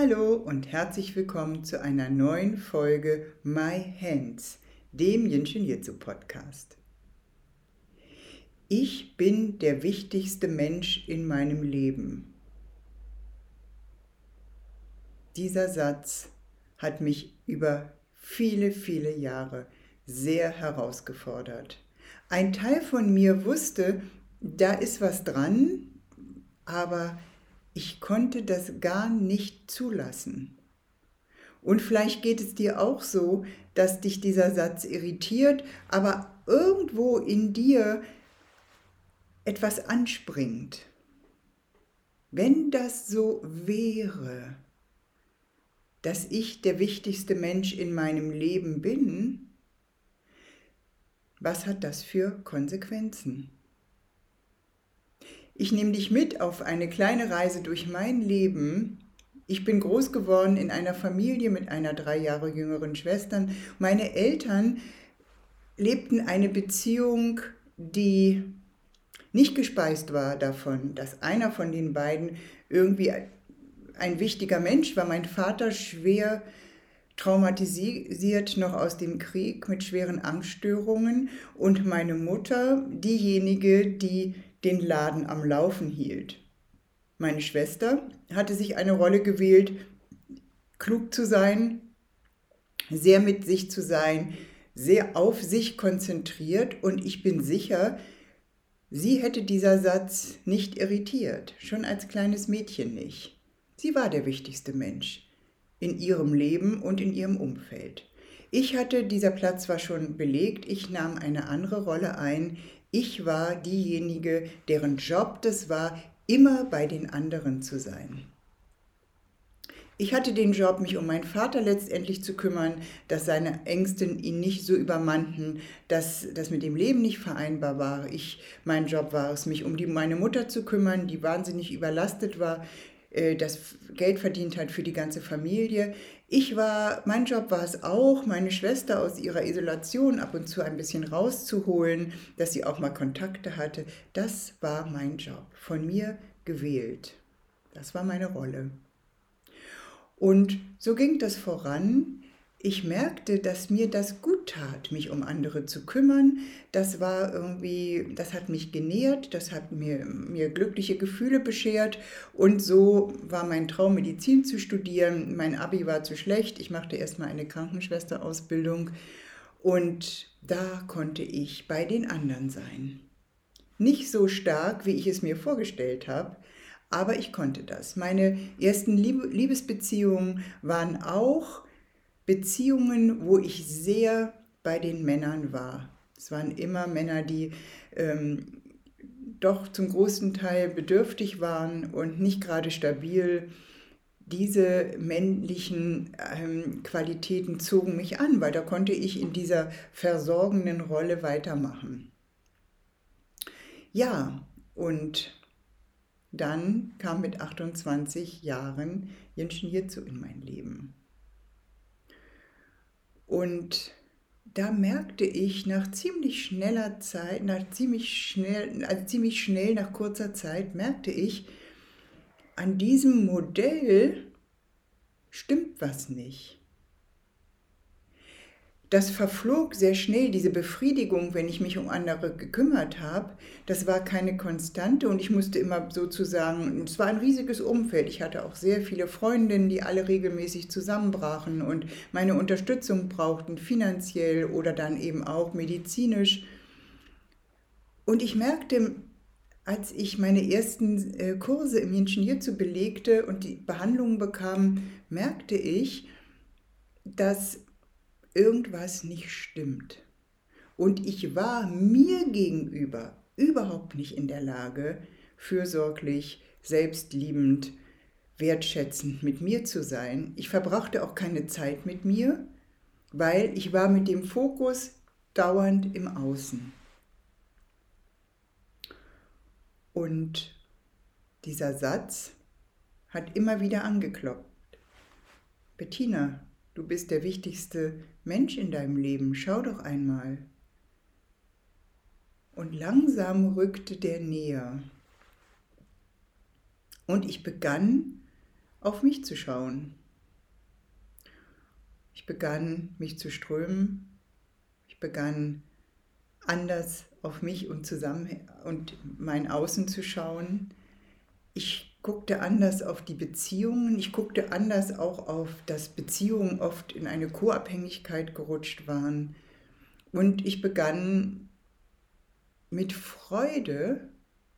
Hallo und herzlich willkommen zu einer neuen Folge My Hands, dem Jinshin Jitsu Podcast. Ich bin der wichtigste Mensch in meinem Leben. Dieser Satz hat mich über viele, viele Jahre sehr herausgefordert. Ein Teil von mir wusste, da ist was dran, aber ich konnte das gar nicht zulassen. Und vielleicht geht es dir auch so, dass dich dieser Satz irritiert, aber irgendwo in dir etwas anspringt. Wenn das so wäre, dass ich der wichtigste Mensch in meinem Leben bin, was hat das für Konsequenzen? Ich nehme dich mit auf eine kleine Reise durch mein Leben. Ich bin groß geworden in einer Familie mit einer drei Jahre jüngeren Schwester. Meine Eltern lebten eine Beziehung, die nicht gespeist war davon, dass einer von den beiden irgendwie ein wichtiger Mensch war. Mein Vater schwer traumatisiert noch aus dem Krieg mit schweren Angststörungen und meine Mutter diejenige, die den Laden am Laufen hielt. Meine Schwester hatte sich eine Rolle gewählt, klug zu sein, sehr mit sich zu sein, sehr auf sich konzentriert und ich bin sicher, sie hätte dieser Satz nicht irritiert, schon als kleines Mädchen nicht. Sie war der wichtigste Mensch in ihrem Leben und in ihrem Umfeld. Ich hatte, dieser Platz war schon belegt, ich nahm eine andere Rolle ein, ich war diejenige, deren Job das war, immer bei den anderen zu sein. Ich hatte den Job, mich um meinen Vater letztendlich zu kümmern, dass seine Ängste ihn nicht so übermannten, dass das mit dem Leben nicht vereinbar war. Ich, mein Job war es, mich um die, meine Mutter zu kümmern, die wahnsinnig überlastet war, äh, das Geld verdient hat für die ganze Familie. Ich war, mein Job war es auch, meine Schwester aus ihrer Isolation ab und zu ein bisschen rauszuholen, dass sie auch mal Kontakte hatte. Das war mein Job, von mir gewählt. Das war meine Rolle. Und so ging das voran, ich merkte, dass mir das gut tat, mich um andere zu kümmern. Das war irgendwie, das hat mich genährt, das hat mir, mir glückliche Gefühle beschert. Und so war mein Traum, Medizin zu studieren. Mein Abi war zu schlecht. Ich machte erstmal eine Krankenschwesterausbildung. Und da konnte ich bei den anderen sein. Nicht so stark, wie ich es mir vorgestellt habe, aber ich konnte das. Meine ersten Liebesbeziehungen waren auch Beziehungen, wo ich sehr bei den Männern war. Es waren immer Männer, die ähm, doch zum großen Teil bedürftig waren und nicht gerade stabil. Diese männlichen ähm, Qualitäten zogen mich an, weil da konnte ich in dieser versorgenden Rolle weitermachen. Ja, und dann kam mit 28 Jahren Jenschen Jitsu in mein Leben. Und da merkte ich nach ziemlich schneller Zeit, nach ziemlich schnell, also ziemlich schnell nach kurzer Zeit, merkte ich, an diesem Modell stimmt was nicht das verflog sehr schnell, diese Befriedigung, wenn ich mich um andere gekümmert habe. Das war keine Konstante und ich musste immer sozusagen, es war ein riesiges Umfeld. Ich hatte auch sehr viele Freundinnen, die alle regelmäßig zusammenbrachen und meine Unterstützung brauchten, finanziell oder dann eben auch medizinisch. Und ich merkte, als ich meine ersten äh, Kurse im Yin Jitsu belegte und die Behandlungen bekam, merkte ich, dass irgendwas nicht stimmt. Und ich war mir gegenüber überhaupt nicht in der Lage, fürsorglich, selbstliebend, wertschätzend mit mir zu sein. Ich verbrachte auch keine Zeit mit mir, weil ich war mit dem Fokus dauernd im Außen. Und dieser Satz hat immer wieder angeklopft. Bettina, du bist der wichtigste Mensch in deinem Leben, schau doch einmal. Und langsam rückte der näher. Und ich begann auf mich zu schauen. Ich begann mich zu strömen. Ich begann anders auf mich und zusammen und mein Außen zu schauen. Ich guckte anders auf die Beziehungen. Ich guckte anders auch auf, dass Beziehungen oft in eine Co-Abhängigkeit gerutscht waren. Und ich begann mit Freude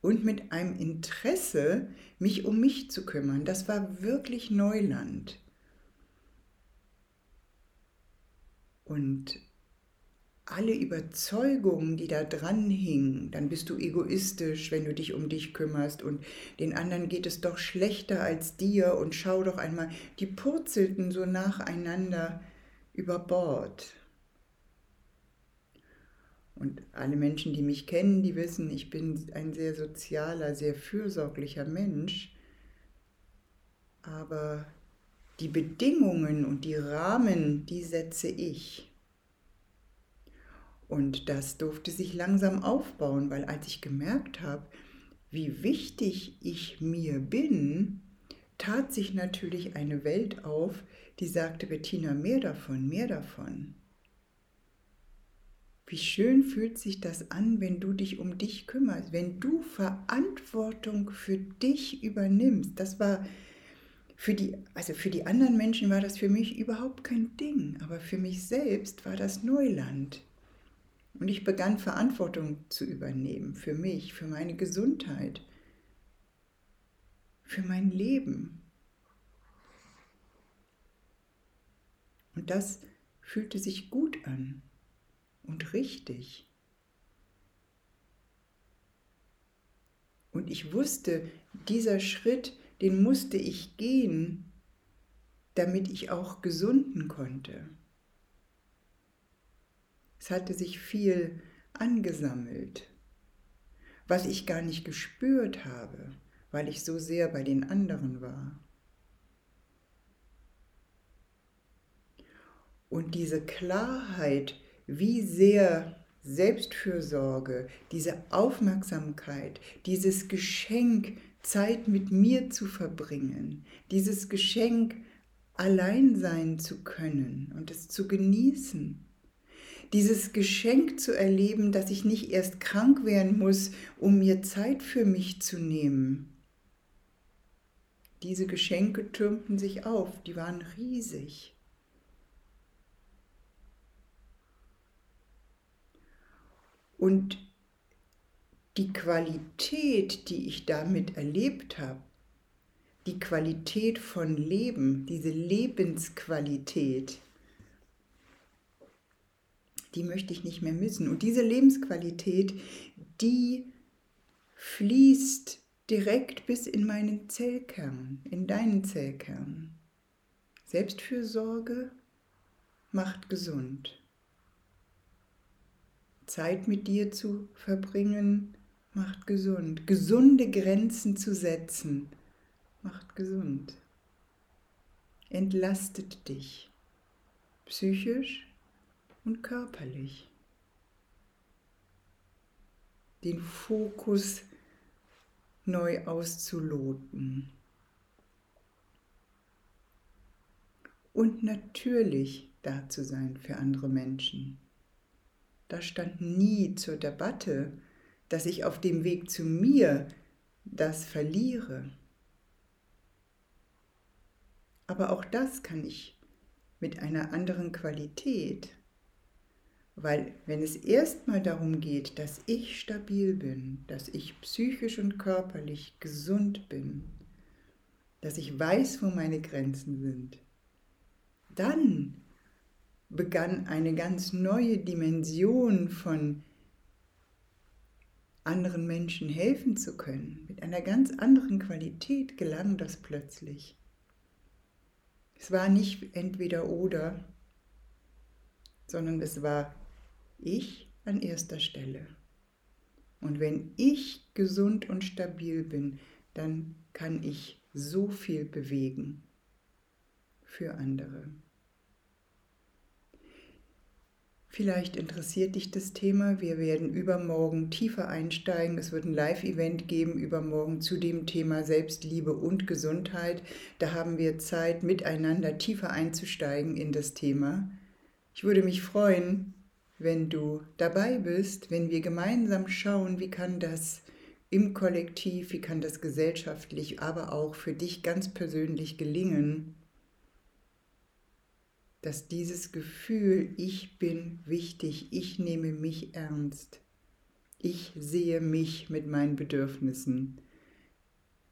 und mit einem Interesse, mich um mich zu kümmern. Das war wirklich Neuland. Und alle Überzeugungen, die da dran hingen, dann bist du egoistisch, wenn du dich um dich kümmerst und den anderen geht es doch schlechter als dir und schau doch einmal, die purzelten so nacheinander über Bord. Und alle Menschen, die mich kennen, die wissen, ich bin ein sehr sozialer, sehr fürsorglicher Mensch. Aber die Bedingungen und die Rahmen, die setze ich. Und das durfte sich langsam aufbauen, weil als ich gemerkt habe, wie wichtig ich mir bin, tat sich natürlich eine Welt auf, die sagte, Bettina, mehr davon, mehr davon. Wie schön fühlt sich das an, wenn du dich um dich kümmerst, wenn du Verantwortung für dich übernimmst. Das war für die, also für die anderen Menschen war das für mich überhaupt kein Ding, aber für mich selbst war das Neuland. Und ich begann Verantwortung zu übernehmen für mich, für meine Gesundheit, für mein Leben. Und das fühlte sich gut an und richtig. Und ich wusste, dieser Schritt, den musste ich gehen, damit ich auch gesunden konnte. Es hatte sich viel angesammelt, was ich gar nicht gespürt habe, weil ich so sehr bei den anderen war. Und diese Klarheit, wie sehr Selbstfürsorge, diese Aufmerksamkeit, dieses Geschenk, Zeit mit mir zu verbringen, dieses Geschenk, allein sein zu können und es zu genießen, dieses Geschenk zu erleben, dass ich nicht erst krank werden muss, um mir Zeit für mich zu nehmen. Diese Geschenke türmten sich auf, die waren riesig. Und die Qualität, die ich damit erlebt habe, die Qualität von Leben, diese Lebensqualität, die möchte ich nicht mehr missen. Und diese Lebensqualität, die fließt direkt bis in meinen Zellkern, in deinen Zellkern. Selbstfürsorge macht gesund. Zeit mit dir zu verbringen, macht gesund. Gesunde Grenzen zu setzen, macht gesund. Entlastet dich, psychisch und körperlich. Den Fokus neu auszuloten. Und natürlich da zu sein für andere Menschen. Da stand nie zur Debatte, dass ich auf dem Weg zu mir das verliere. Aber auch das kann ich mit einer anderen Qualität. Weil wenn es erstmal darum geht, dass ich stabil bin, dass ich psychisch und körperlich gesund bin, dass ich weiß, wo meine Grenzen sind, dann begann eine ganz neue Dimension von anderen Menschen helfen zu können. Mit einer ganz anderen Qualität gelang das plötzlich. Es war nicht entweder oder, sondern es war ich an erster Stelle. Und wenn ich gesund und stabil bin, dann kann ich so viel bewegen für andere. Vielleicht interessiert dich das Thema. Wir werden übermorgen tiefer einsteigen. Es wird ein Live-Event geben übermorgen zu dem Thema Selbstliebe und Gesundheit. Da haben wir Zeit, miteinander tiefer einzusteigen in das Thema. Ich würde mich freuen, wenn du dabei bist, wenn wir gemeinsam schauen, wie kann das im Kollektiv, wie kann das gesellschaftlich, aber auch für dich ganz persönlich gelingen, dass dieses Gefühl, ich bin wichtig, ich nehme mich ernst, ich sehe mich mit meinen Bedürfnissen,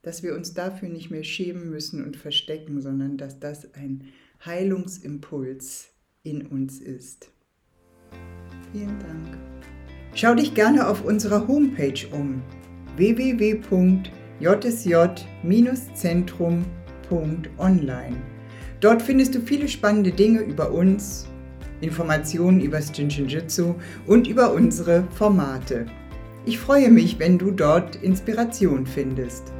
dass wir uns dafür nicht mehr schämen müssen und verstecken, sondern dass das ein Heilungsimpuls in uns ist. Vielen Dank. Schau dich gerne auf unserer Homepage um www.jsj-zentrum.online. Dort findest du viele spannende Dinge über uns, Informationen über Shinjitsu und über unsere Formate. Ich freue mich, wenn du dort Inspiration findest.